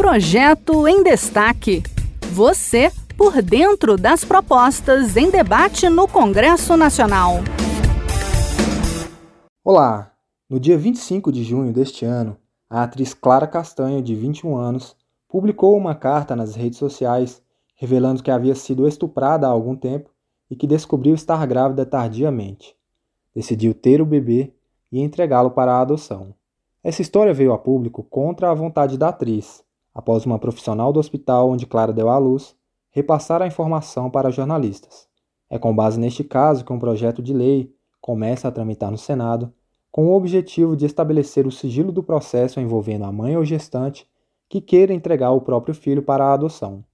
Projeto em Destaque. Você por dentro das propostas em debate no Congresso Nacional. Olá! No dia 25 de junho deste ano, a atriz Clara Castanho, de 21 anos, publicou uma carta nas redes sociais revelando que havia sido estuprada há algum tempo e que descobriu estar grávida tardiamente. Decidiu ter o bebê e entregá-lo para a adoção. Essa história veio a público contra a vontade da atriz, após uma profissional do hospital onde Clara deu à luz repassar a informação para jornalistas. É com base neste caso que um projeto de lei começa a tramitar no Senado, com o objetivo de estabelecer o sigilo do processo envolvendo a mãe ou gestante que queira entregar o próprio filho para a adoção.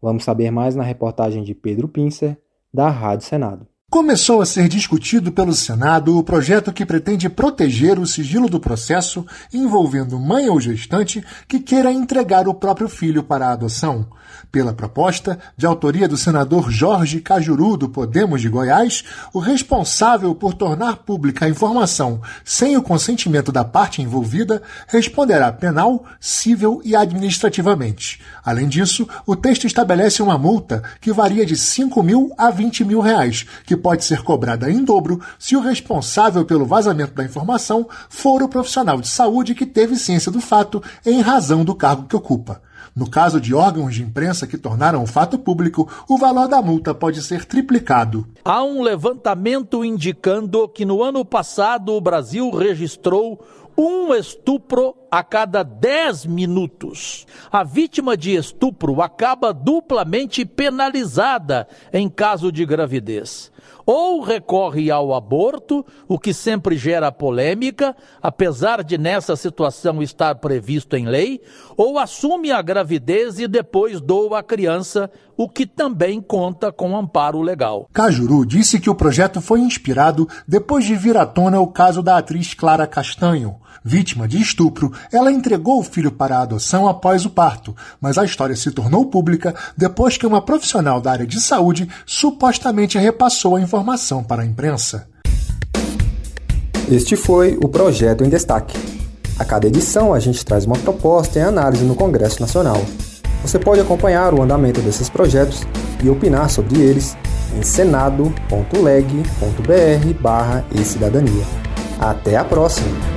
Vamos saber mais na reportagem de Pedro Pincer, da Rádio Senado. Começou a ser discutido pelo Senado o projeto que pretende proteger o sigilo do processo envolvendo mãe ou gestante que queira entregar o próprio filho para a adoção. Pela proposta, de autoria do senador Jorge Cajuru, do Podemos de Goiás, o responsável por tornar pública a informação sem o consentimento da parte envolvida responderá penal, civil e administrativamente. Além disso, o texto estabelece uma multa que varia de 5 mil a 20 mil reais, que que pode ser cobrada em dobro se o responsável pelo vazamento da informação for o profissional de saúde que teve ciência do fato em razão do cargo que ocupa. No caso de órgãos de imprensa que tornaram o fato público, o valor da multa pode ser triplicado. Há um levantamento indicando que no ano passado o Brasil registrou um estupro a cada 10 minutos. A vítima de estupro acaba duplamente penalizada em caso de gravidez ou recorre ao aborto, o que sempre gera polêmica, apesar de nessa situação estar previsto em lei, ou assume a gravidez e depois doa a criança, o que também conta com amparo legal. Cajuru disse que o projeto foi inspirado depois de vir à tona o caso da atriz Clara Castanho. Vítima de estupro, ela entregou o filho para a adoção após o parto, mas a história se tornou pública depois que uma profissional da área de saúde supostamente repassou a informação para a imprensa. Este foi o Projeto em Destaque. A cada edição a gente traz uma proposta em análise no Congresso Nacional. Você pode acompanhar o andamento desses projetos e opinar sobre eles em senado.leg.br/e-cidadania. Até a próxima!